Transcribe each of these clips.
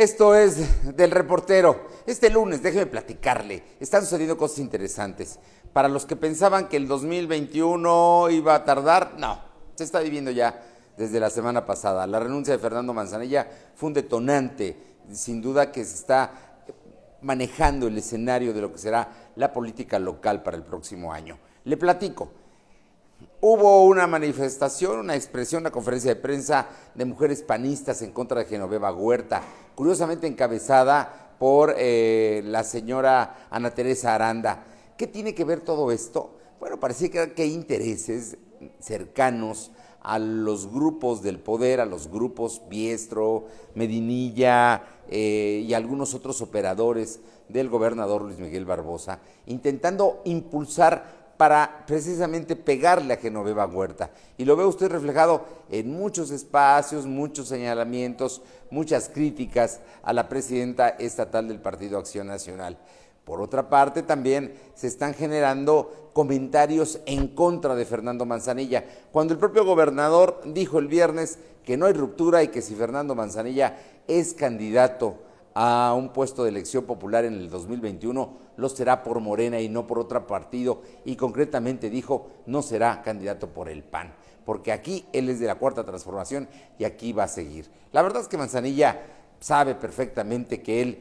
Esto es del reportero. Este lunes, déjeme platicarle, están sucediendo cosas interesantes. Para los que pensaban que el 2021 iba a tardar, no, se está viviendo ya desde la semana pasada. La renuncia de Fernando Manzanilla fue un detonante, sin duda que se está manejando el escenario de lo que será la política local para el próximo año. Le platico. Hubo una manifestación, una expresión, una conferencia de prensa de mujeres panistas en contra de Genoveva Huerta, curiosamente encabezada por eh, la señora Ana Teresa Aranda. ¿Qué tiene que ver todo esto? Bueno, parecía que, hay intereses cercanos a los grupos del poder, a los grupos Biestro, Medinilla eh, y algunos otros operadores del gobernador Luis Miguel Barbosa, intentando impulsar para precisamente pegarle a Genoveva Huerta. Y lo ve usted reflejado en muchos espacios, muchos señalamientos, muchas críticas a la presidenta estatal del Partido Acción Nacional. Por otra parte, también se están generando comentarios en contra de Fernando Manzanilla, cuando el propio gobernador dijo el viernes que no hay ruptura y que si Fernando Manzanilla es candidato a un puesto de elección popular en el 2021, lo será por Morena y no por otro partido. Y concretamente dijo, no será candidato por el PAN, porque aquí él es de la Cuarta Transformación y aquí va a seguir. La verdad es que Manzanilla sabe perfectamente que él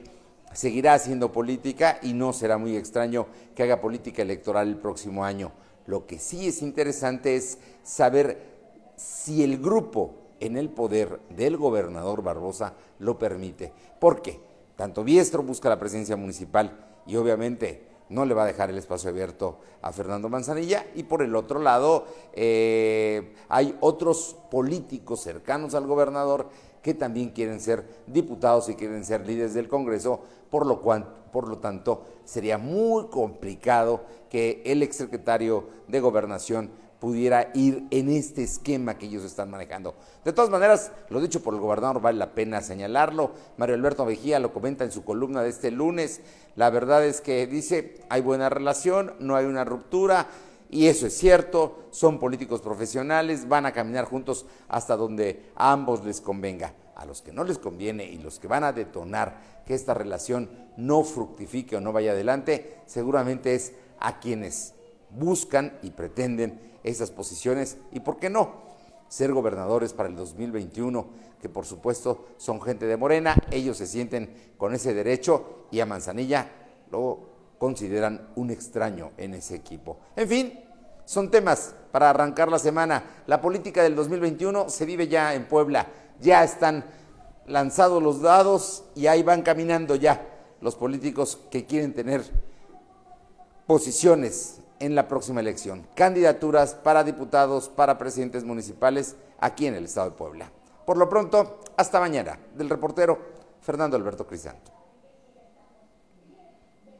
seguirá haciendo política y no será muy extraño que haga política electoral el próximo año. Lo que sí es interesante es saber si el grupo en el poder del gobernador Barbosa lo permite. ¿Por qué? Tanto Biestro busca la presidencia municipal y obviamente no le va a dejar el espacio abierto a Fernando Manzanilla. Y por el otro lado, eh, hay otros políticos cercanos al gobernador que también quieren ser diputados y quieren ser líderes del Congreso, por lo, cual, por lo tanto sería muy complicado que el exsecretario de Gobernación pudiera ir en este esquema que ellos están manejando. De todas maneras, lo dicho por el gobernador vale la pena señalarlo. Mario Alberto Mejía lo comenta en su columna de este lunes. La verdad es que dice, hay buena relación, no hay una ruptura. Y eso es cierto, son políticos profesionales, van a caminar juntos hasta donde a ambos les convenga. A los que no les conviene y los que van a detonar que esta relación no fructifique o no vaya adelante, seguramente es a quienes buscan y pretenden esas posiciones y, ¿por qué no?, ser gobernadores para el 2021, que por supuesto son gente de Morena, ellos se sienten con ese derecho y a Manzanilla lo consideran un extraño en ese equipo. En fin, son temas para arrancar la semana. La política del 2021 se vive ya en Puebla, ya están lanzados los dados y ahí van caminando ya los políticos que quieren tener posiciones en la próxima elección. Candidaturas para diputados, para presidentes municipales aquí en el estado de Puebla. Por lo pronto, hasta mañana. Del reportero Fernando Alberto Crisanto.